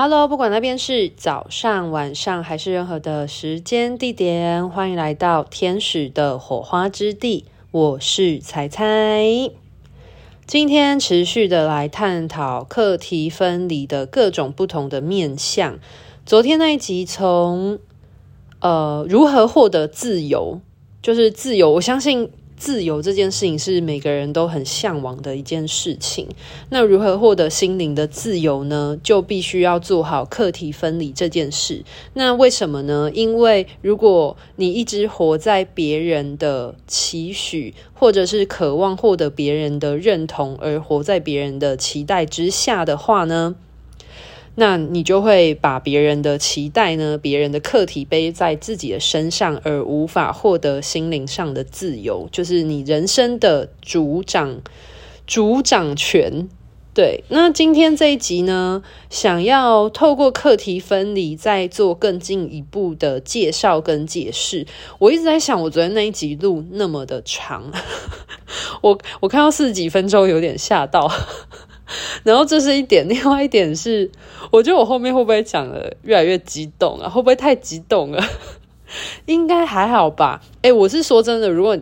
Hello，不管那边是早上、晚上还是任何的时间地点，欢迎来到天使的火花之地。我是彩彩，今天持续的来探讨课题分离的各种不同的面向。昨天那一集从呃如何获得自由，就是自由，我相信。自由这件事情是每个人都很向往的一件事情。那如何获得心灵的自由呢？就必须要做好课题分离这件事。那为什么呢？因为如果你一直活在别人的期许，或者是渴望获得别人的认同，而活在别人的期待之下的话呢，那你就会把别人的期待呢，别人的课题背在自己的身上，而无法获得心灵上的自由，就是你人生的主掌、主掌权。对，那今天这一集呢，想要透过课题分离，再做更进一步的介绍跟解释。我一直在想，我昨天那一集录那么的长，我我看到四十几分钟，有点吓到。然后这是一点，另外一点是，我觉得我后面会不会讲的越来越激动啊？会不会太激动了？应该还好吧。诶，我是说真的，如果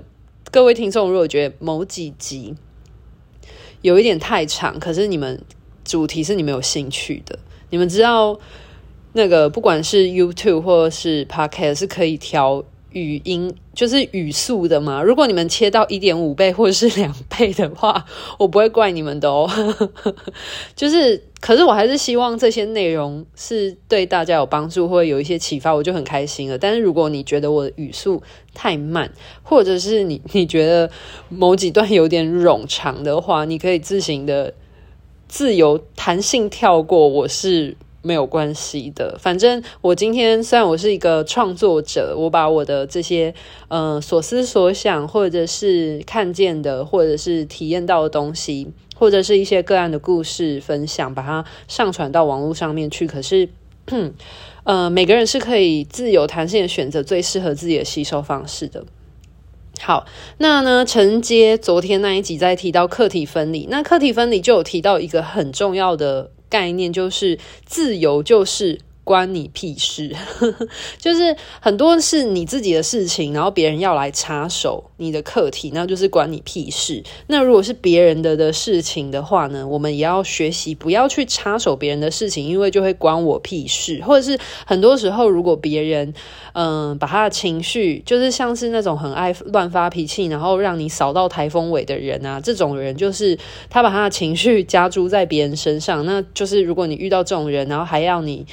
各位听众如果觉得某几集有一点太长，可是你们主题是你们有兴趣的，你们知道那个不管是 YouTube 或是 Podcast 是可以调。语音就是语速的嘛，如果你们切到一点五倍或者是两倍的话，我不会怪你们的哦。就是，可是我还是希望这些内容是对大家有帮助，或者有一些启发，我就很开心了。但是如果你觉得我的语速太慢，或者是你你觉得某几段有点冗长的话，你可以自行的自由弹性跳过。我是。没有关系的，反正我今天虽然我是一个创作者，我把我的这些呃所思所想，或者是看见的，或者是体验到的东西，或者是一些个案的故事分享，把它上传到网络上面去。可是，呃，每个人是可以自由弹性选择最适合自己的吸收方式的。好，那呢，承接昨天那一集在提到课题分离，那课题分离就有提到一个很重要的。概念就是自由，就是关你屁事，就是很多是你自己的事情，然后别人要来插手你的课题，那就是关你屁事。那如果是别人的的事情的话呢，我们也要学习不要去插手别人的事情，因为就会关我屁事。或者是很多时候，如果别人嗯、把他的情绪，就是像是那种很爱乱发脾气，然后让你扫到台风尾的人啊，这种人就是他把他的情绪加诸在别人身上。那就是如果你遇到这种人，然后还要你。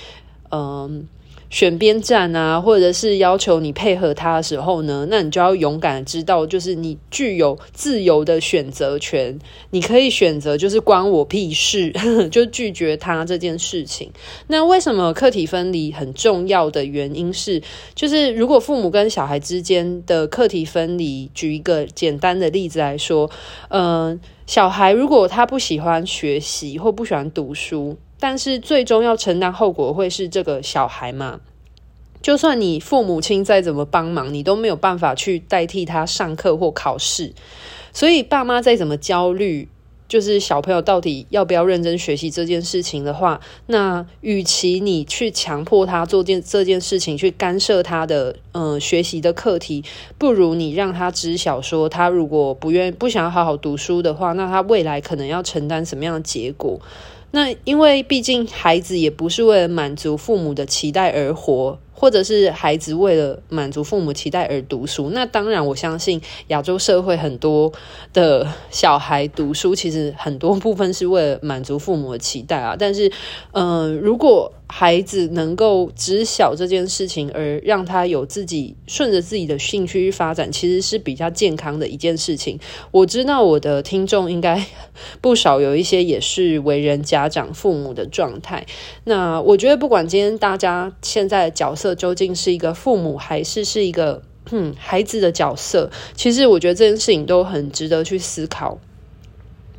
嗯，选边站啊，或者是要求你配合他的时候呢，那你就要勇敢知道，就是你具有自由的选择权，你可以选择就是关我屁事，就拒绝他这件事情。那为什么课题分离很重要的原因是，就是如果父母跟小孩之间的课题分离，举一个简单的例子来说，嗯，小孩如果他不喜欢学习或不喜欢读书。但是最终要承担后果会是这个小孩嘛？就算你父母亲再怎么帮忙，你都没有办法去代替他上课或考试。所以爸妈再怎么焦虑，就是小朋友到底要不要认真学习这件事情的话，那与其你去强迫他做件这件事情，去干涉他的嗯、学习的课题，不如你让他知晓说，他如果不愿不想好好读书的话，那他未来可能要承担什么样的结果。那因为毕竟孩子也不是为了满足父母的期待而活。或者是孩子为了满足父母期待而读书，那当然我相信亚洲社会很多的小孩读书，其实很多部分是为了满足父母的期待啊。但是，嗯、如果孩子能够知晓这件事情，而让他有自己顺着自己的兴趣去发展，其实是比较健康的一件事情。我知道我的听众应该不少，有一些也是为人家长、父母的状态。那我觉得，不管今天大家现在的角色，究竟是一个父母还是是一个嗯孩子的角色？其实我觉得这件事情都很值得去思考。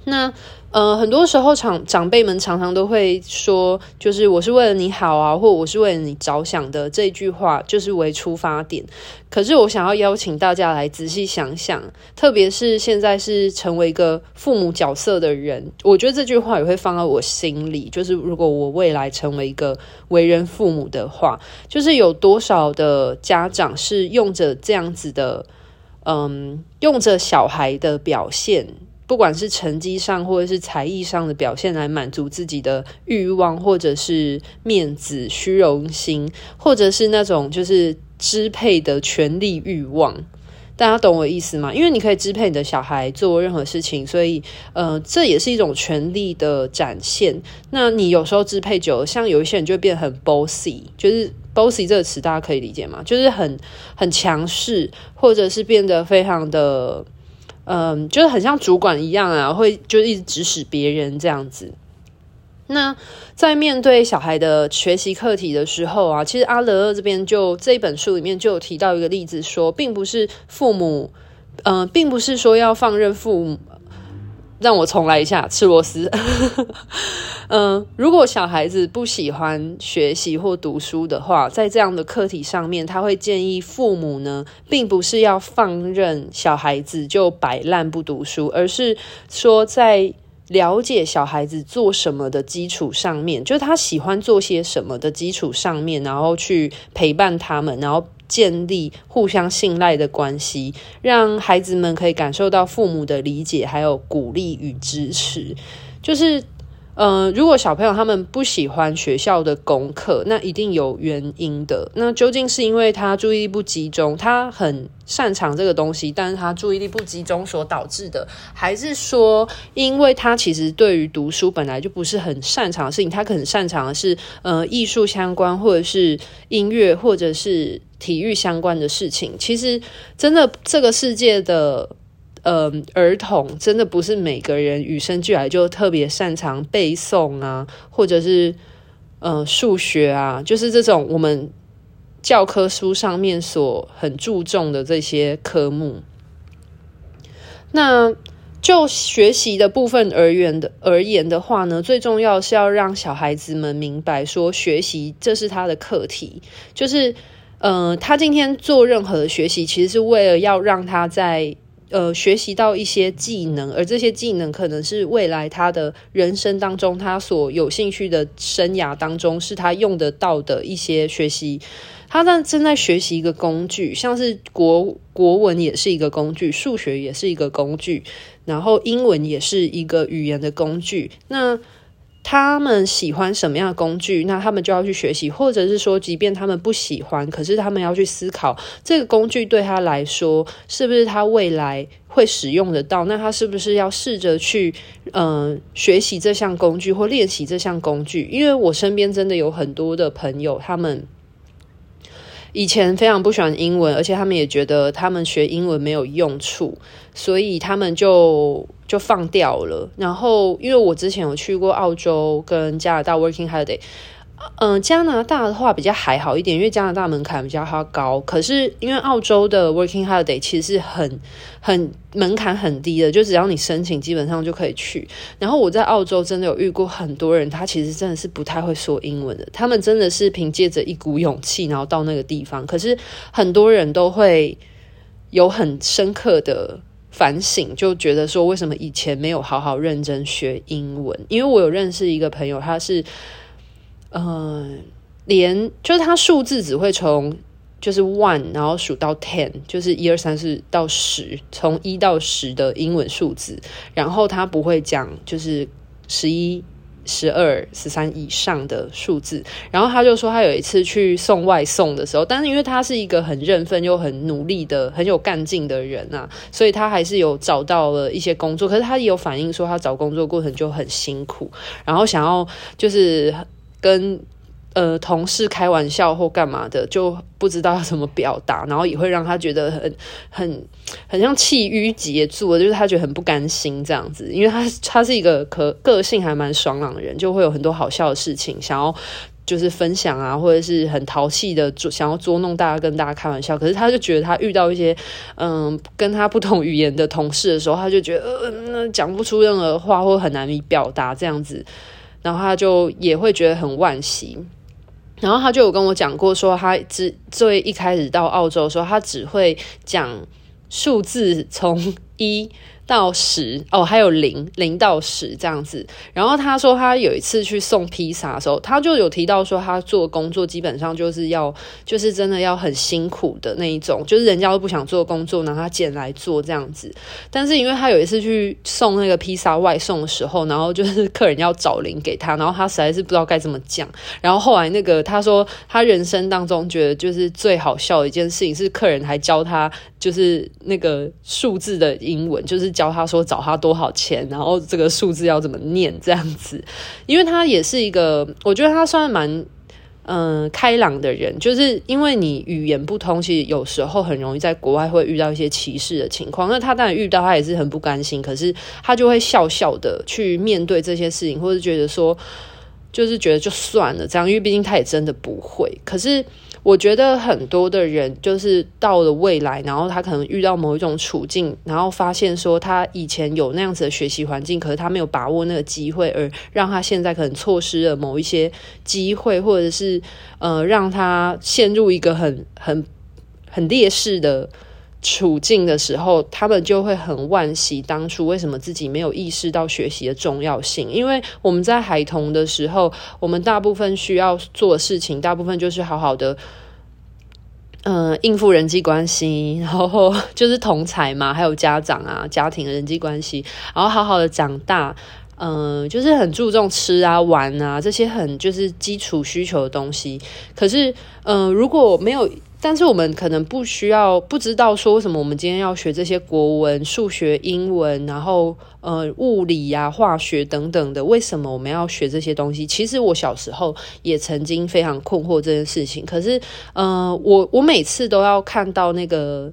那呃，很多时候长长辈们常常都会说，就是我是为了你好啊，或我是为了你着想的这句话，就是为出发点。可是我想要邀请大家来仔细想想，特别是现在是成为一个父母角色的人，我觉得这句话也会放在我心里。就是如果我未来成为一个为人父母的话，就是有多少的家长是用着这样子的，嗯，用着小孩的表现。不管是成绩上或者是才艺上的表现来满足自己的欲望，或者是面子、虚荣心，或者是那种就是支配的权力欲望，大家懂我意思吗？因为你可以支配你的小孩做任何事情，所以呃，这也是一种权力的展现。那你有时候支配久了，像有一些人就会变得很 bossy，就是 bossy 这个词大家可以理解吗？就是很很强势，或者是变得非常的。嗯，就是很像主管一样啊，会就一直指使别人这样子。那在面对小孩的学习课题的时候啊，其实阿德勒这边就这一本书里面就有提到一个例子说，说并不是父母，嗯，并不是说要放任父母。让我重来一下，吃螺丝。嗯，如果小孩子不喜欢学习或读书的话，在这样的课题上面，他会建议父母呢，并不是要放任小孩子就摆烂不读书，而是说在了解小孩子做什么的基础上面，就是他喜欢做些什么的基础上面，然后去陪伴他们，然后。建立互相信赖的关系，让孩子们可以感受到父母的理解，还有鼓励与支持，就是。呃，如果小朋友他们不喜欢学校的功课，那一定有原因的。那究竟是因为他注意力不集中，他很擅长这个东西，但是他注意力不集中所导致的，还是说，因为他其实对于读书本来就不是很擅长的事情，他可能擅长的是呃艺术相关，或者是音乐，或者是体育相关的事情。其实真的这个世界的。呃，儿童真的不是每个人与生俱来就特别擅长背诵啊，或者是呃数学啊，就是这种我们教科书上面所很注重的这些科目。那就学习的部分而言的而言的话呢，最重要是要让小孩子们明白说，学习这是他的课题，就是呃，他今天做任何的学习，其实是为了要让他在。呃，学习到一些技能，而这些技能可能是未来他的人生当中，他所有兴趣的生涯当中，是他用得到的一些学习。他在正在学习一个工具，像是国国文也是一个工具，数学也是一个工具，然后英文也是一个语言的工具。那他们喜欢什么样的工具，那他们就要去学习，或者是说，即便他们不喜欢，可是他们要去思考这个工具对他来说是不是他未来会使用得到，那他是不是要试着去嗯、呃、学习这项工具或练习这项工具？因为我身边真的有很多的朋友，他们。以前非常不喜欢英文，而且他们也觉得他们学英文没有用处，所以他们就就放掉了。然后，因为我之前有去过澳洲跟加拿大 working holiday。嗯、加拿大的话比较还好一点，因为加拿大门槛比较高。可是因为澳洲的 Working Holiday 其实是很很门槛很低的，就只要你申请，基本上就可以去。然后我在澳洲真的有遇过很多人，他其实真的是不太会说英文的，他们真的是凭借着一股勇气，然后到那个地方。可是很多人都会有很深刻的反省，就觉得说为什么以前没有好好认真学英文？因为我有认识一个朋友，他是。嗯，连就是他数字只会从就是 one，然后数到 ten，就是一二三四到十，从一到十的英文数字，然后他不会讲就是十一、十二、十三以上的数字。然后他就说，他有一次去送外送的时候，但是因为他是一个很认份又很努力的、很有干劲的人啊，所以他还是有找到了一些工作。可是他也有反映说，他找工作过程就很辛苦，然后想要就是。跟呃同事开玩笑或干嘛的，就不知道要怎么表达，然后也会让他觉得很很很像气郁结住，就是他觉得很不甘心这样子，因为他他是一个可个性还蛮爽朗的人，就会有很多好笑的事情想要就是分享啊，或者是很淘气的捉想要捉弄大家，跟大家开玩笑。可是他就觉得他遇到一些嗯跟他不同语言的同事的时候，他就觉得呃讲不出任何话，或很难以表达这样子，然后他就也会觉得很惋惜。然后他就有跟我讲过，说他只最一开始到澳洲的时候，他只会讲数字从一。到十哦，还有零零到十这样子。然后他说，他有一次去送披萨的时候，他就有提到说，他做工作基本上就是要，就是真的要很辛苦的那一种，就是人家都不想做工作，然后他捡来做这样子。但是因为他有一次去送那个披萨外送的时候，然后就是 客人要找零给他，然后他实在是不知道该怎么讲。然后后来那个他说，他人生当中觉得就是最好笑的一件事情是，客人还教他就是那个数字的英文，就是。教他说找他多少钱，然后这个数字要怎么念这样子，因为他也是一个，我觉得他算蛮嗯、开朗的人，就是因为你语言不通，其实有时候很容易在国外会遇到一些歧视的情况。那他当然遇到，他也是很不甘心，可是他就会笑笑的去面对这些事情，或者觉得说，就是觉得就算了这样，因为毕竟他也真的不会，可是。我觉得很多的人就是到了未来，然后他可能遇到某一种处境，然后发现说他以前有那样子的学习环境，可是他没有把握那个机会，而让他现在可能错失了某一些机会，或者是呃让他陷入一个很很很劣势的处境的时候，他们就会很惋惜当初为什么自己没有意识到学习的重要性。因为我们在孩童的时候，我们大部分需要做事情，大部分就是好好的，嗯、应付人际关系，然后就是同侪嘛，还有家长啊，家庭的人际关系，然后好好的长大，嗯、就是很注重吃啊、玩啊这些很就是基础需求的东西。可是，嗯、如果没有。但是我们可能不需要不知道说为什么我们今天要学这些国文、数学、英文，然后呃物理呀、化学等等的，为什么我们要学这些东西？其实我小时候也曾经非常困惑这件事情。可是，呃，我我每次都要看到那个。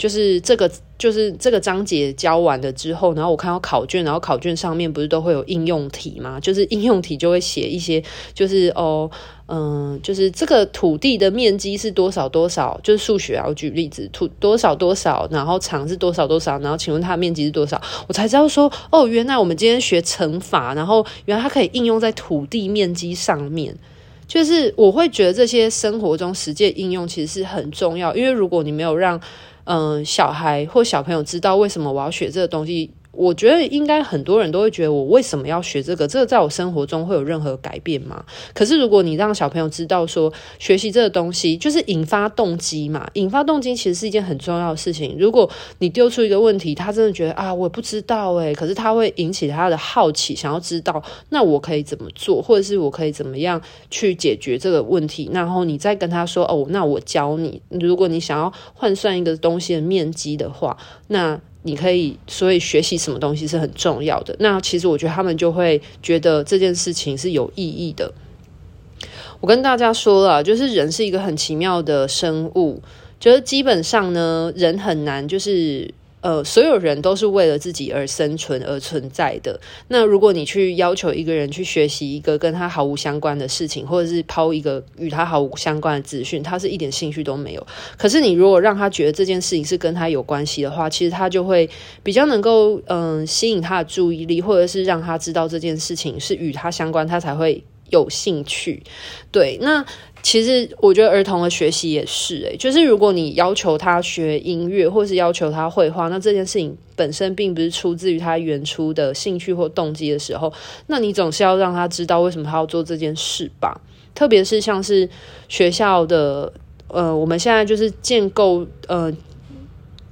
就是这个，就是这个章节教完了之后，然后我看到考卷，然后考卷上面不是都会有应用题吗？就是应用题就会写一些，就是哦，嗯，就是这个土地的面积是多少多少，就是数学啊，我举例子，土多少多少，然后长是多少多少，然后请问它的面积是多少？我才知道说，哦，原来我们今天学乘法，然后原来它可以应用在土地面积上面。就是我会觉得这些生活中实际应用其实是很重要，因为如果你没有让嗯，小孩或小朋友知道为什么我要学这个东西。我觉得应该很多人都会觉得，我为什么要学这个？这个在我生活中会有任何改变吗？可是如果你让小朋友知道说，学习这个东西就是引发动机嘛，引发动机其实是一件很重要的事情。如果你丢出一个问题，他真的觉得啊，我不知道诶，可是他会引起他的好奇，想要知道，那我可以怎么做，或者是我可以怎么样去解决这个问题？然后你再跟他说哦，那我教你。如果你想要换算一个东西的面积的话，那。你可以，所以学习什么东西是很重要的。那其实我觉得他们就会觉得这件事情是有意义的。我跟大家说了，就是人是一个很奇妙的生物，就是基本上呢，人很难就是。呃，所有人都是为了自己而生存而存在的。那如果你去要求一个人去学习一个跟他毫无相关的事情，或者是抛一个与他毫无相关的资讯，他是一点兴趣都没有。可是你如果让他觉得这件事情是跟他有关系的话，其实他就会比较能够嗯、吸引他的注意力，或者是让他知道这件事情是与他相关，他才会有兴趣。对，那。其实我觉得儿童的学习也是诶，就是如果你要求他学音乐，或是要求他绘画，那这件事情本身并不是出自于他原初的兴趣或动机的时候，那你总是要让他知道为什么他要做这件事吧。特别是像是学校的，呃，我们现在就是建构，呃。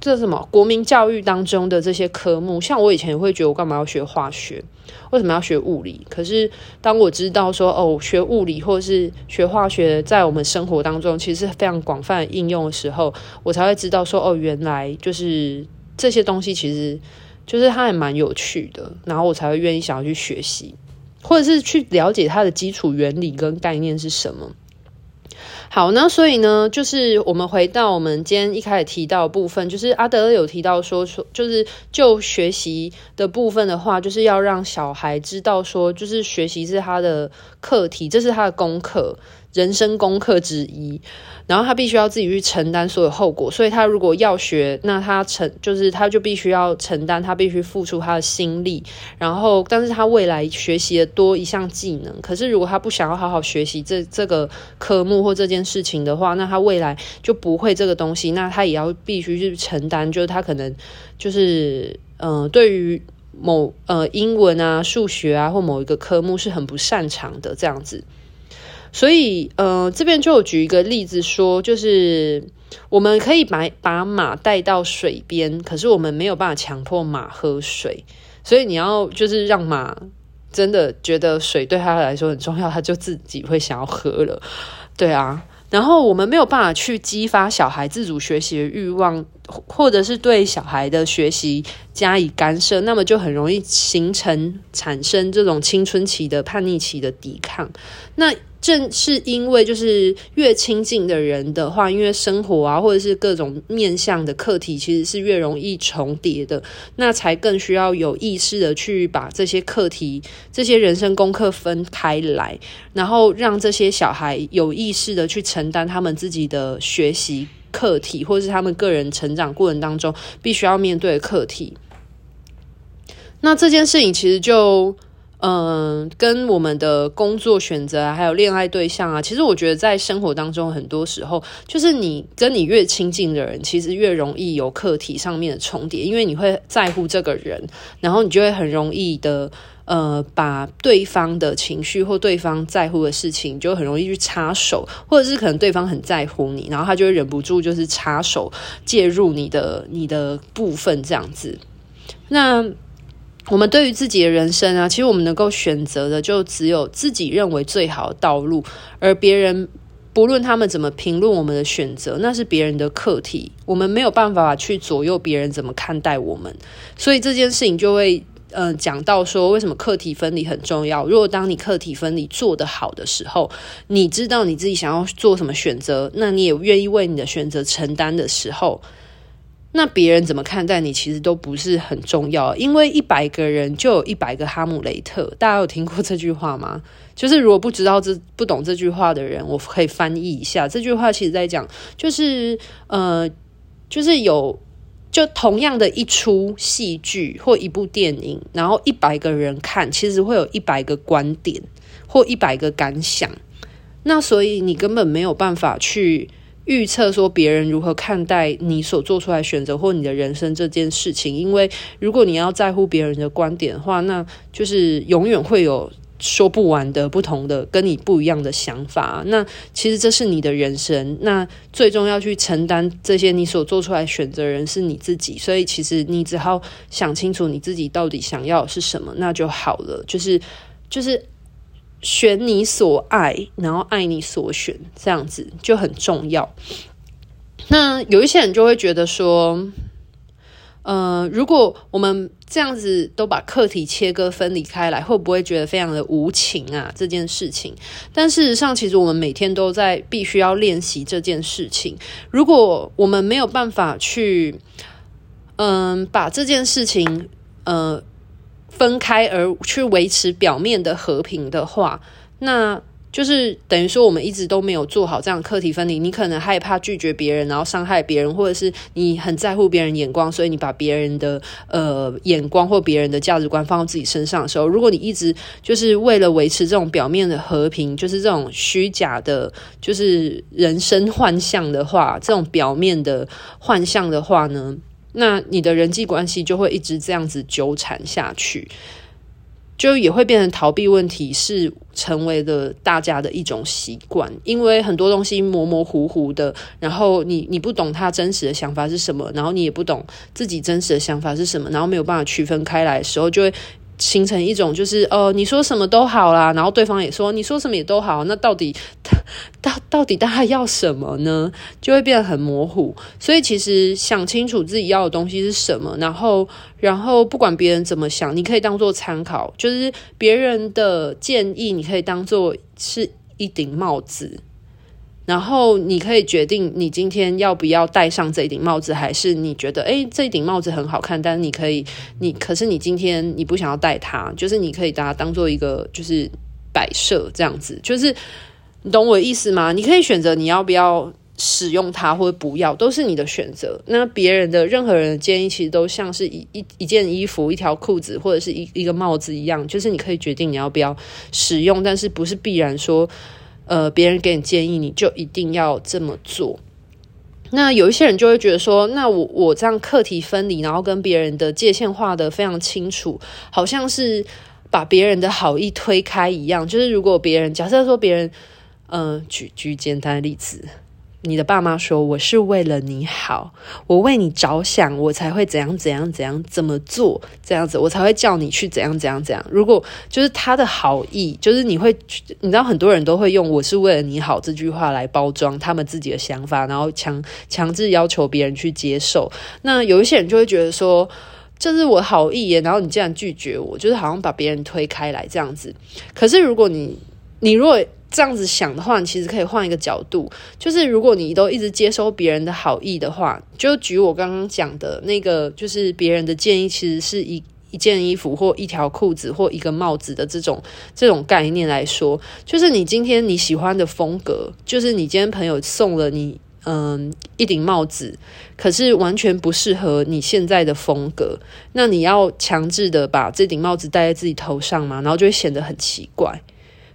这什么？国民教育当中的这些科目，像我以前会觉得我干嘛要学化学？为什么要学物理？可是当我知道说哦，学物理或者是学化学，在我们生活当中其实是非常广泛应用的时候，我才会知道说哦，原来就是这些东西其实就是它还蛮有趣的，然后我才会愿意想要去学习，或者是去了解它的基础原理跟概念是什么。好，那所以呢，就是我们回到我们今天一开始提到部分，就是阿德勒有提到说说，就是就学习的部分的话，就是要让小孩知道说，就是学习是他的课题，这是他的功课。人生功课之一，然后他必须要自己去承担所有后果，所以他如果要学，那他承就是他就必须要承担，他必须付出他的心力，然后但是他未来学习的多一项技能，可是如果他不想要好好学习这这个科目或这件事情的话，那他未来就不会这个东西，那他也要必须去承担，就是他可能就是嗯、呃，对于某呃英文啊、数学啊或某一个科目是很不擅长的这样子。所以，呃，这边就举一个例子说，就是我们可以把把马带到水边，可是我们没有办法强迫马喝水。所以你要就是让马真的觉得水对他来说很重要，他就自己会想要喝了。对啊，然后我们没有办法去激发小孩自主学习的欲望，或者是对小孩的学习加以干涉，那么就很容易形成产生这种青春期的叛逆期的抵抗。那正是因为就是越亲近的人的话，因为生活啊，或者是各种面向的课题，其实是越容易重叠的，那才更需要有意识的去把这些课题、这些人生功课分开来，然后让这些小孩有意识的去承担他们自己的学习课题，或者是他们个人成长过程当中必须要面对的课题。那这件事情其实就。嗯，跟我们的工作选择，还有恋爱对象啊，其实我觉得在生活当中，很多时候就是你跟你越亲近的人，其实越容易有课题上面的重叠，因为你会在乎这个人，然后你就会很容易的呃，把对方的情绪或对方在乎的事情，就很容易去插手，或者是可能对方很在乎你，然后他就会忍不住就是插手介入你的你的部分这样子，那。我们对于自己的人生啊，其实我们能够选择的就只有自己认为最好的道路，而别人不论他们怎么评论我们的选择，那是别人的课题，我们没有办法去左右别人怎么看待我们。所以这件事情就会，呃，讲到说为什么课题分离很重要。如果当你课题分离做得好的时候，你知道你自己想要做什么选择，那你也愿意为你的选择承担的时候。那别人怎么看待你，其实都不是很重要，因为一百个人就有一百个哈姆雷特。大家有听过这句话吗？就是如果不知道这不懂这句话的人，我可以翻译一下。这句话其实在讲，就是呃，就是有就同样的一出戏剧或一部电影，然后一百个人看，其实会有一百个观点或一百个感想。那所以你根本没有办法去。预测说别人如何看待你所做出来选择或你的人生这件事情，因为如果你要在乎别人的观点的话，那就是永远会有说不完的不同的跟你不一样的想法。那其实这是你的人生，那最终要去承担这些你所做出来选择人是你自己，所以其实你只好想清楚你自己到底想要的是什么，那就好了。就是就是。选你所爱，然后爱你所选，这样子就很重要。那有一些人就会觉得说，呃，如果我们这样子都把课题切割分离开来，会不会觉得非常的无情啊？这件事情，但事实上，其实我们每天都在必须要练习这件事情。如果我们没有办法去，嗯、把这件事情，呃。分开而去维持表面的和平的话，那就是等于说我们一直都没有做好这样课题分离。你可能害怕拒绝别人，然后伤害别人，或者是你很在乎别人眼光，所以你把别人的呃眼光或别人的价值观放到自己身上的时候，如果你一直就是为了维持这种表面的和平，就是这种虚假的，就是人生幻象的话，这种表面的幻象的话呢？那你的人际关系就会一直这样子纠缠下去，就也会变成逃避问题，是成为了大家的一种习惯。因为很多东西模模糊糊的，然后你你不懂他真实的想法是什么，然后你也不懂自己真实的想法是什么，然后没有办法区分开来的时候，就会。形成一种就是呃，你说什么都好啦，然后对方也说你说什么也都好，那到底到到底大家要什么呢？就会变得很模糊。所以其实想清楚自己要的东西是什么，然后然后不管别人怎么想，你可以当做参考，就是别人的建议，你可以当做是一顶帽子。然后你可以决定你今天要不要戴上这顶帽子，还是你觉得诶，这顶帽子很好看，但是你可以你可是你今天你不想要戴它，就是你可以把它当做一个就是摆设这样子，就是你懂我意思吗？你可以选择你要不要。使用它或者不要，都是你的选择。那别人的任何人的建议，其实都像是一一一件衣服、一条裤子或者是一一个帽子一样，就是你可以决定你要不要使用，但是不是必然说，呃，别人给你建议你就一定要这么做。那有一些人就会觉得说，那我我这样课题分离，然后跟别人的界限画得非常清楚，好像是把别人的好意推开一样。就是如果别人假设说别人，呃，举举简单的例子。你的爸妈说，我是为了你好，我为你着想，我才会怎样怎样怎样怎么做这样子，我才会叫你去怎样怎样怎样。如果就是他的好意，就是你会，你知道很多人都会用“我是为了你好”这句话来包装他们自己的想法，然后强强制要求别人去接受。那有一些人就会觉得说，这是我好意耶，然后你竟然拒绝我，就是好像把别人推开来这样子。可是如果你，你如果这样子想的话，其实可以换一个角度，就是如果你都一直接收别人的好意的话，就举我刚刚讲的那个，就是别人的建议，其实是一一件衣服或一条裤子或一个帽子的这种这种概念来说，就是你今天你喜欢的风格，就是你今天朋友送了你嗯一顶帽子，可是完全不适合你现在的风格，那你要强制的把这顶帽子戴在自己头上嘛，然后就会显得很奇怪。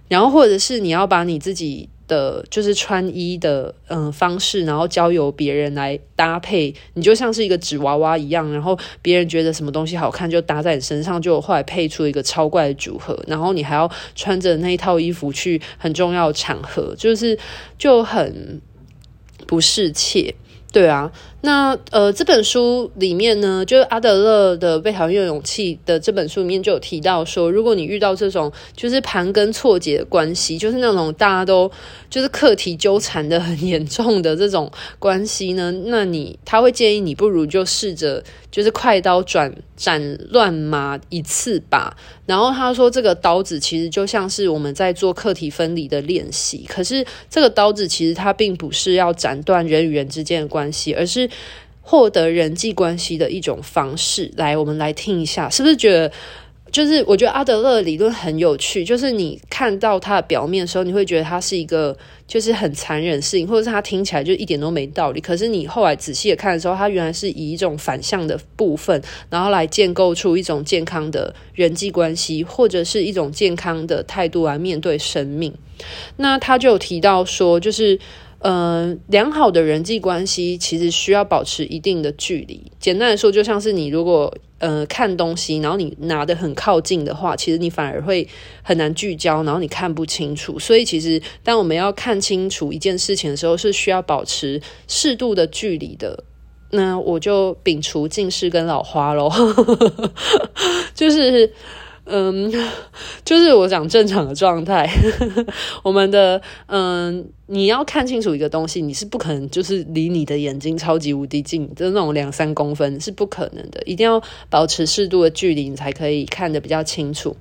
然后，或者是你要把你自己的就是穿衣的嗯方式，然后交由别人来搭配，你就像是一个纸娃娃一样，然后别人觉得什么东西好看，就搭在你身上，就后来配出一个超怪的组合，然后你还要穿着那一套衣服去很重要的场合，就是就很不适切，对啊。那呃，这本书里面呢，就是阿德勒的《被讨厌的勇气》的这本书里面就有提到说，如果你遇到这种就是盘根错节的关系，就是那种大家都就是课题纠缠的很严重的这种关系呢，那你他会建议你不如就试着就是快刀斩斩乱麻一次吧。然后他说，这个刀子其实就像是我们在做课题分离的练习，可是这个刀子其实它并不是要斩断人与人之间的关系，而是获得人际关系的一种方式，来，我们来听一下，是不是觉得，就是我觉得阿德勒理论很有趣，就是你看到它的表面的时候，你会觉得它是一个就是很残忍的事情，或者是它听起来就一点都没道理。可是你后来仔细的看的时候，它原来是以一种反向的部分，然后来建构出一种健康的人际关系，或者是一种健康的态度来面对生命。那他就有提到说，就是。嗯、良好的人际关系其实需要保持一定的距离。简单来说，就像是你如果呃看东西，然后你拿得很靠近的话，其实你反而会很难聚焦，然后你看不清楚。所以，其实当我们要看清楚一件事情的时候，是需要保持适度的距离的。那我就摒除近视跟老花喽，就是。嗯，就是我讲正常的状态。我们的嗯，你要看清楚一个东西，你是不可能就是离你的眼睛超级无敌近，就是那种两三公分是不可能的。一定要保持适度的距离，你才可以看得比较清楚。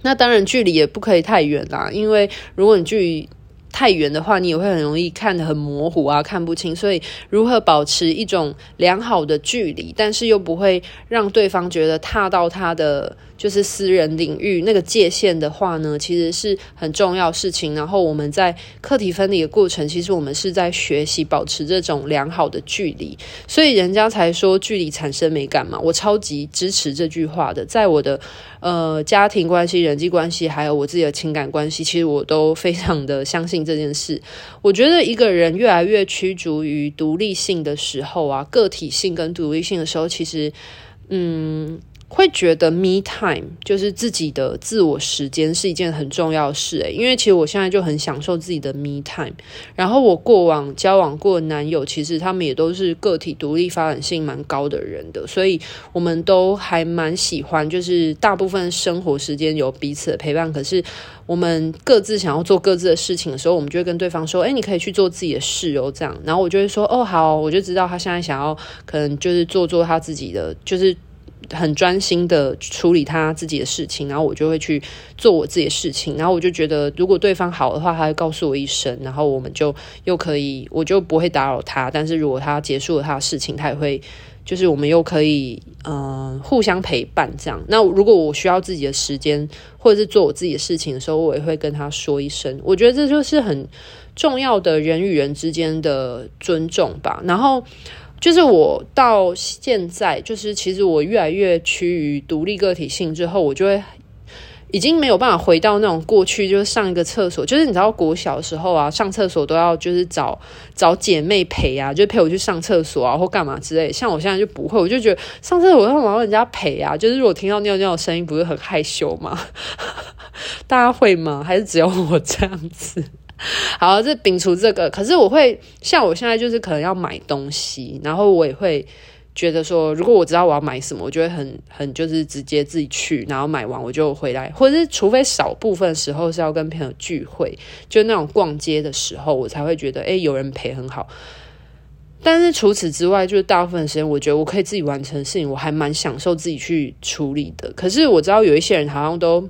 那当然，距离也不可以太远啦，因为如果你距离太远的话，你也会很容易看得很模糊啊，看不清。所以，如何保持一种良好的距离，但是又不会让对方觉得踏到他的。就是私人领域那个界限的话呢，其实是很重要事情。然后我们在课题分离的过程，其实我们是在学习保持这种良好的距离，所以人家才说距离产生美感嘛。我超级支持这句话的，在我的呃家庭关系、人际关系，还有我自己的情感关系，其实我都非常的相信这件事。我觉得一个人越来越驱逐于独立性的时候啊，个体性跟独立性的时候，其实嗯。会觉得 me time 就是自己的自我时间是一件很重要的事诶，因为其实我现在就很享受自己的 me time。然后我过往交往过的男友，其实他们也都是个体独立、发展性蛮高的人的，所以我们都还蛮喜欢，就是大部分生活时间有彼此的陪伴。可是我们各自想要做各自的事情的时候，我们就会跟对方说：“诶，你可以去做自己的事哦。”这样，然后我就会说：“哦，好，我就知道他现在想要可能就是做做他自己的，就是。”很专心的处理他自己的事情，然后我就会去做我自己的事情，然后我就觉得如果对方好的话，他会告诉我一声，然后我们就又可以，我就不会打扰他。但是如果他结束了他的事情，他也会。就是我们又可以嗯、互相陪伴这样。那如果我需要自己的时间，或者是做我自己的事情的时候，我也会跟他说一声。我觉得这就是很重要的人与人之间的尊重吧。然后就是我到现在，就是其实我越来越趋于独立个体性之后，我就会。已经没有办法回到那种过去，就是上一个厕所，就是你知道国小的时候啊，上厕所都要就是找找姐妹陪啊，就陪我去上厕所啊，或干嘛之类。像我现在就不会，我就觉得上厕所干嘛要人家陪啊？就是如果听到尿尿的声音，不是很害羞吗？大家会吗？还是只有我这样子？好，这摒除这个，可是我会像我现在就是可能要买东西，然后我也会。觉得说，如果我知道我要买什么，我就会很很就是直接自己去，然后买完我就回来，或者是除非少部分时候是要跟朋友聚会，就那种逛街的时候，我才会觉得诶，有人陪很好。但是除此之外，就是大部分时间，我觉得我可以自己完成事情，我还蛮享受自己去处理的。可是我知道有一些人好像都。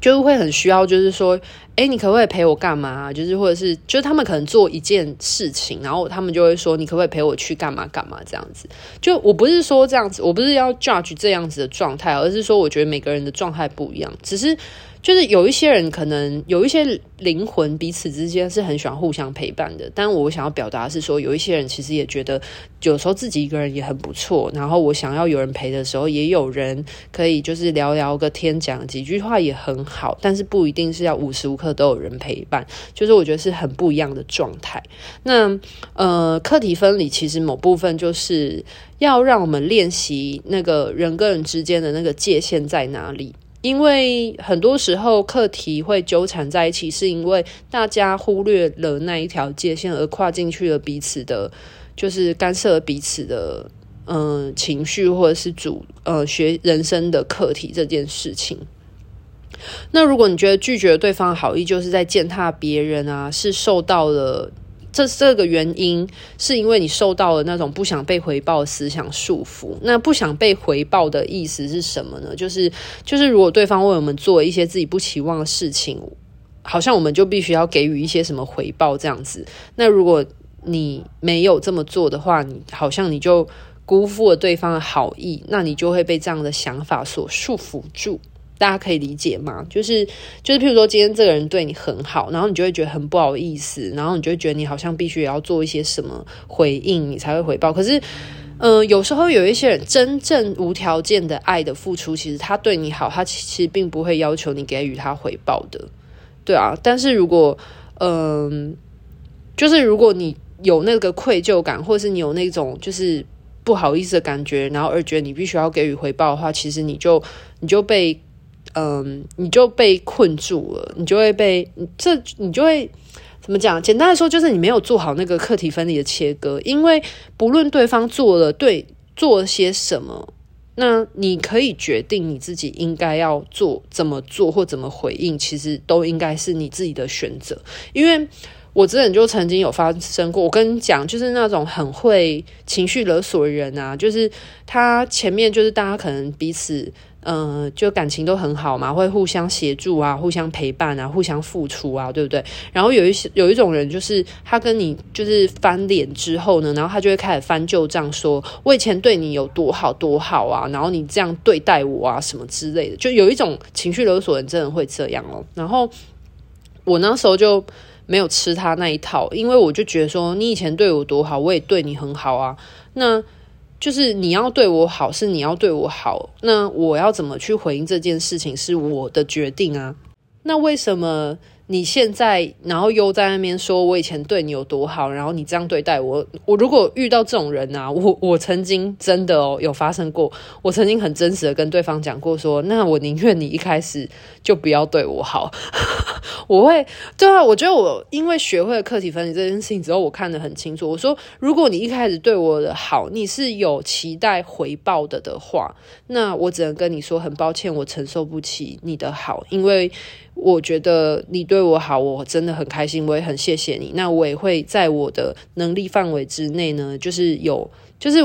就是会很需要，就是说，哎，你可不可以陪我干嘛？就是或者是，就是他们可能做一件事情，然后他们就会说，你可不可以陪我去干嘛干嘛这样子。就我不是说这样子，我不是要 judge 这样子的状态，而是说我觉得每个人的状态不一样，只是。就是有一些人可能有一些灵魂彼此之间是很喜欢互相陪伴的，但我想要表达是说，有一些人其实也觉得有时候自己一个人也很不错，然后我想要有人陪的时候，也有人可以就是聊聊个天，讲几句话也很好，但是不一定是要无时无刻都有人陪伴，就是我觉得是很不一样的状态。那呃，课题分离其实某部分就是要让我们练习那个人跟人之间的那个界限在哪里。因为很多时候课题会纠缠在一起，是因为大家忽略了那一条界线，而跨进去了彼此的，就是干涉彼此的嗯、情绪，或者是主呃学人生的课题这件事情。那如果你觉得拒绝对方好意就是在践踏别人啊，是受到了。这这个原因是因为你受到了那种不想被回报的思想束缚。那不想被回报的意思是什么呢？就是就是如果对方为我们做一些自己不期望的事情，好像我们就必须要给予一些什么回报这样子。那如果你没有这么做的话，你好像你就辜负了对方的好意，那你就会被这样的想法所束缚住。大家可以理解吗？就是就是，譬如说，今天这个人对你很好，然后你就会觉得很不好意思，然后你就会觉得你好像必须也要做一些什么回应，你才会回报。可是，嗯、呃，有时候有一些人真正无条件的爱的付出，其实他对你好，他其实并不会要求你给予他回报的，对啊。但是如果，嗯、就是如果你有那个愧疚感，或者是你有那种就是不好意思的感觉，然后而觉得你必须要给予回报的话，其实你就你就被。嗯，你就被困住了，你就会被这，你就会怎么讲？简单来说，就是你没有做好那个课题分离的切割。因为不论对方做了对做了些什么，那你可以决定你自己应该要做怎么做或怎么回应，其实都应该是你自己的选择。因为我之前就曾经有发生过，我跟你讲，就是那种很会情绪勒索的人啊，就是他前面就是大家可能彼此。嗯、就感情都很好嘛，会互相协助啊，互相陪伴啊，互相付出啊，对不对？然后有一些有一种人，就是他跟你就是翻脸之后呢，然后他就会开始翻旧账，说我以前对你有多好多好啊，然后你这样对待我啊，什么之类的。就有一种情绪勒索人真的会这样哦。然后我那时候就没有吃他那一套，因为我就觉得说，你以前对我多好，我也对你很好啊。那就是你要对我好，是你要对我好，那我要怎么去回应这件事情是我的决定啊。那为什么？你现在，然后又在那边说，我以前对你有多好，然后你这样对待我。我如果遇到这种人啊，我我曾经真的哦有发生过，我曾经很真实的跟对方讲过说，那我宁愿你一开始就不要对我好。我会对啊，我觉得我因为学会了课题分离这件事情之后，我看得很清楚。我说，如果你一开始对我的好，你是有期待回报的的话，那我只能跟你说很抱歉，我承受不起你的好，因为。我觉得你对我好，我真的很开心，我也很谢谢你。那我也会在我的能力范围之内呢，就是有，就是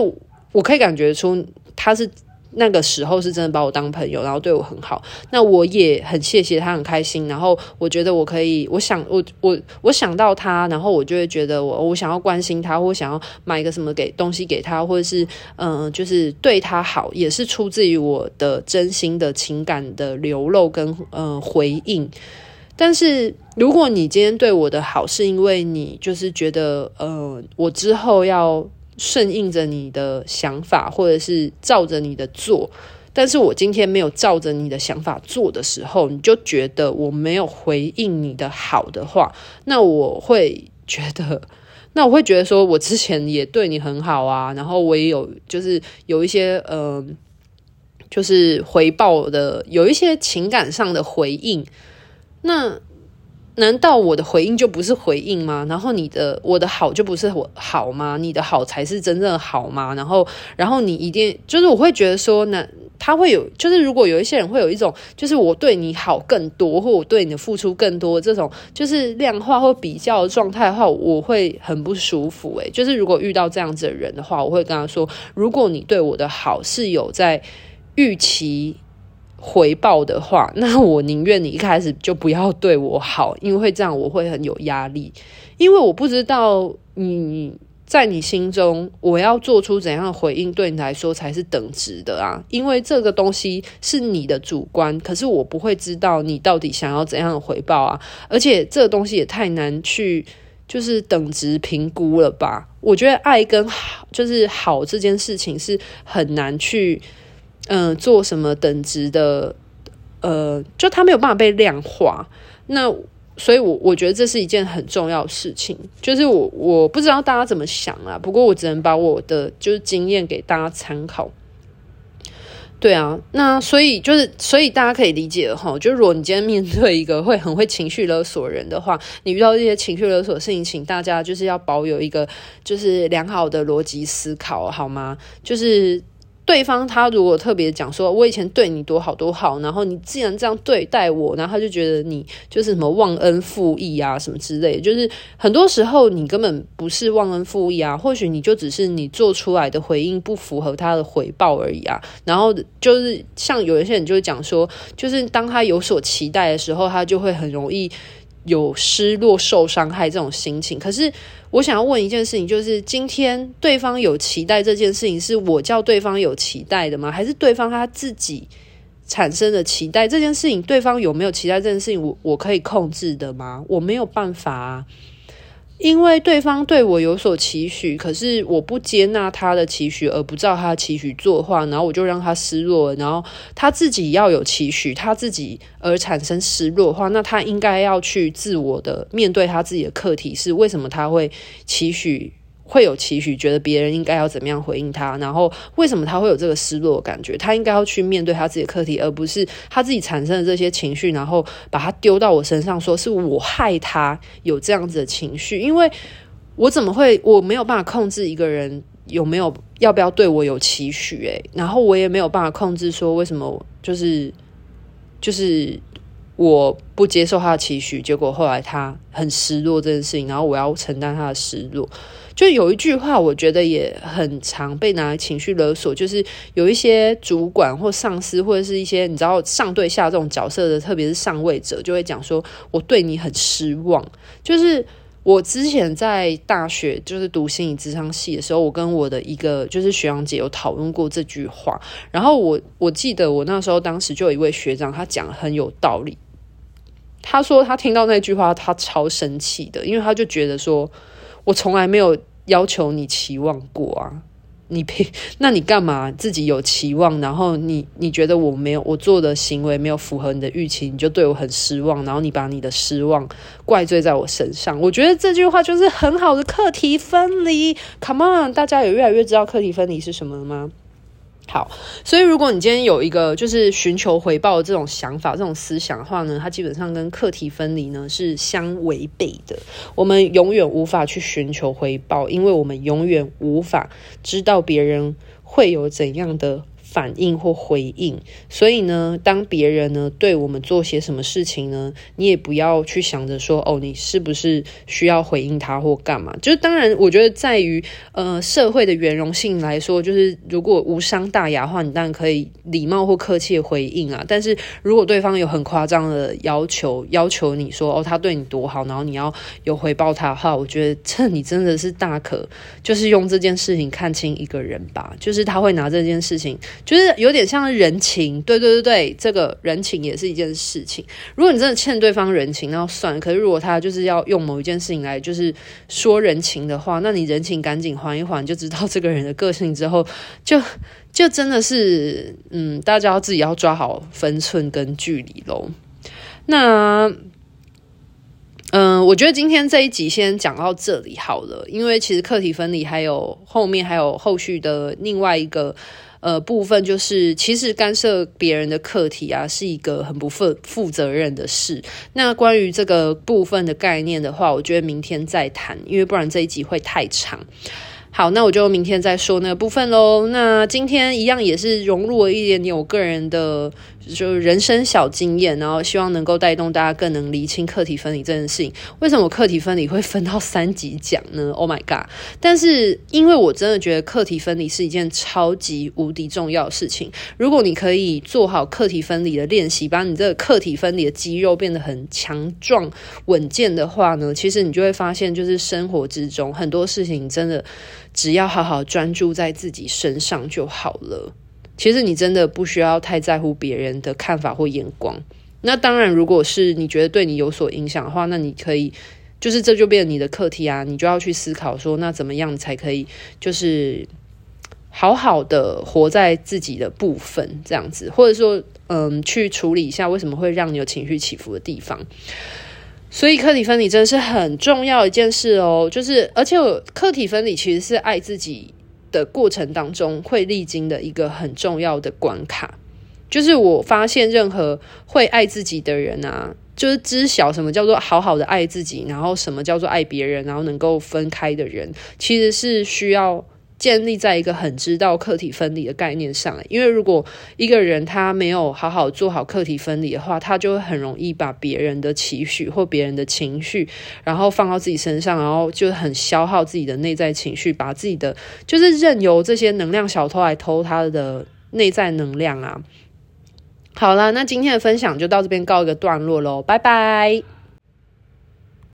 我可以感觉出他是那个时候是真的把我当朋友，然后对我很好。那我也很谢谢他，很开心。然后我觉得我可以，我想我我我想到他，然后我就会觉得我我想要关心他，或想要买一个什么给东西给他，或者是嗯、就是对他好，也是出自于我的真心的情感的流露跟嗯、呃、回应。但是如果你今天对我的好，是因为你就是觉得呃，我之后要。顺应着你的想法，或者是照着你的做，但是我今天没有照着你的想法做的时候，你就觉得我没有回应你的好的话，那我会觉得，那我会觉得说，我之前也对你很好啊，然后我也有就是有一些呃，就是回报的，有一些情感上的回应，那。难道我的回应就不是回应吗？然后你的我的好就不是我好吗？你的好才是真正好吗？然后，然后你一定就是我会觉得说，那他会有，就是如果有一些人会有一种，就是我对你好更多，或我对你的付出更多这种，就是量化或比较的状态的话，我会很不舒服。诶，就是如果遇到这样子的人的话，我会跟他说，如果你对我的好是有在预期。回报的话，那我宁愿你一开始就不要对我好，因为这样我会很有压力。因为我不知道你在你心中，我要做出怎样的回应对你来说才是等值的啊？因为这个东西是你的主观，可是我不会知道你到底想要怎样的回报啊。而且这个东西也太难去就是等值评估了吧？我觉得爱跟好就是好这件事情是很难去。嗯、做什么等值的，呃，就他没有办法被量化。那所以我，我我觉得这是一件很重要的事情。就是我我不知道大家怎么想啊，不过我只能把我的就是经验给大家参考。对啊，那所以就是所以大家可以理解哈，就如果你今天面对一个会很会情绪勒索人的话，你遇到这些情绪勒索的事情，请大家就是要保有一个就是良好的逻辑思考，好吗？就是。对方他如果特别讲说，我以前对你多好多好，然后你既然这样对待我，然后他就觉得你就是什么忘恩负义啊，什么之类的。就是很多时候你根本不是忘恩负义啊，或许你就只是你做出来的回应不符合他的回报而已啊。然后就是像有一些人就讲说，就是当他有所期待的时候，他就会很容易。有失落、受伤害这种心情，可是我想要问一件事情，就是今天对方有期待这件事情，是我叫对方有期待的吗？还是对方他自己产生的期待？这件事情，对方有没有期待这件事情，我我可以控制的吗？我没有办法啊。因为对方对我有所期许，可是我不接纳他的期许，而不照他的期许做的话，然后我就让他失落。然后他自己要有期许，他自己而产生失落的话，那他应该要去自我的面对他自己的课题，是为什么他会期许？会有期许，觉得别人应该要怎么样回应他，然后为什么他会有这个失落的感觉？他应该要去面对他自己的课题，而不是他自己产生的这些情绪，然后把他丢到我身上，说是我害他有这样子的情绪。因为我怎么会？我没有办法控制一个人有没有要不要对我有期许，诶，然后我也没有办法控制说为什么就是就是。我不接受他的期许，结果后来他很失落这件事情，然后我要承担他的失落。就有一句话，我觉得也很常被拿来情绪勒索，就是有一些主管或上司，或者是一些你知道上对下这种角色的，特别是上位者，就会讲说：“我对你很失望。”就是我之前在大学就是读心理咨商系的时候，我跟我的一个就是学长姐有讨论过这句话，然后我我记得我那时候当时就有一位学长，他讲很有道理。他说他听到那句话，他超生气的，因为他就觉得说，我从来没有要求你期望过啊，你凭那你干嘛自己有期望，然后你你觉得我没有我做的行为没有符合你的预期，你就对我很失望，然后你把你的失望怪罪在我身上。我觉得这句话就是很好的课题分离。Come on，大家有越来越知道课题分离是什么了吗？好，所以如果你今天有一个就是寻求回报的这种想法、这种思想的话呢，它基本上跟课题分离呢是相违背的。我们永远无法去寻求回报，因为我们永远无法知道别人会有怎样的反应或回应，所以呢，当别人呢对我们做些什么事情呢，你也不要去想着说哦，你是不是需要回应他或干嘛？就是当然，我觉得在于呃社会的圆融性来说，就是如果无伤大雅的话，你当然可以礼貌或客气回应啊。但是如果对方有很夸张的要求，要求你说哦他对你多好，然后你要有回报他的话，我觉得这你真的是大可就是用这件事情看清一个人吧，就是他会拿这件事情。就是有点像人情，对对对对，这个人情也是一件事情。如果你真的欠对方人情，那算。可是如果他就是要用某一件事情来就是说人情的话，那你人情赶紧还一还，就知道这个人的个性之后，就就真的是，嗯，大家要自己要抓好分寸跟距离喽。那，嗯、我觉得今天这一集先讲到这里好了，因为其实课题分离还有后面还有后续的另外一个。呃，部分就是其实干涉别人的课题啊，是一个很不负负责任的事。那关于这个部分的概念的话，我觉得明天再谈，因为不然这一集会太长。好，那我就明天再说那个部分喽。那今天一样也是融入了一点点我个人的。就是人生小经验，然后希望能够带动大家更能厘清课题分离这件事情。为什么课题分离会分到三级讲呢？Oh my god！但是因为我真的觉得课题分离是一件超级无敌重要的事情。如果你可以做好课题分离的练习，把你这个课题分离的肌肉变得很强壮稳健的话呢，其实你就会发现，就是生活之中很多事情真的只要好好专注在自己身上就好了。其实你真的不需要太在乎别人的看法或眼光。那当然，如果是你觉得对你有所影响的话，那你可以，就是这就变成你的课题啊，你就要去思考说，那怎么样才可以，就是好好的活在自己的部分，这样子，或者说，嗯，去处理一下为什么会让你有情绪起伏的地方。所以，课题分离真的是很重要一件事哦。就是，而且课题分离其实是爱自己的过程当中会历经的一个很重要的关卡，就是我发现任何会爱自己的人啊，就是知晓什么叫做好好的爱自己，然后什么叫做爱别人，然后能够分开的人，其实是需要。建立在一个很知道客体分离的概念上，因为如果一个人他没有好好做好客体分离的话，他就会很容易把别人的期许或别人的情绪，然后放到自己身上，然后就很消耗自己的内在情绪，把自己的就是任由这些能量小偷来偷他的内在能量啊。好了，那今天的分享就到这边告一个段落喽，拜拜。